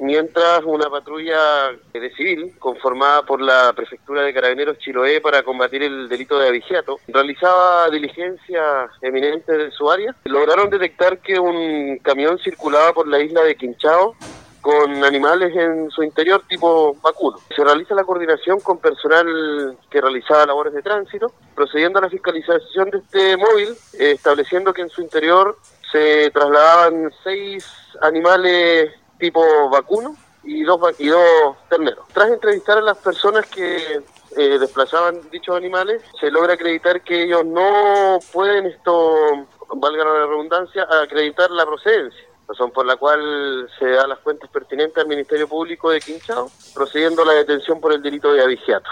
mientras una patrulla de civil, conformada por la Prefectura de Carabineros Chiloé para combatir el delito de abigeato, realizaba diligencia eminente de su área. Lograron detectar que un camión circulaba por la isla de Quinchao con animales en su interior tipo vacuno. Se realiza la coordinación con personal que realizaba labores de tránsito, procediendo a la fiscalización de este móvil, estableciendo que en su interior se trasladaban seis animales tipo vacuno y dos, y dos terneros. Tras entrevistar a las personas que eh, desplazaban dichos animales, se logra acreditar que ellos no pueden esto, valga la redundancia, acreditar la procedencia razón por la cual se da las cuentas pertinentes al Ministerio Público de Quinchao, procediendo a la detención por el delito de abigeato.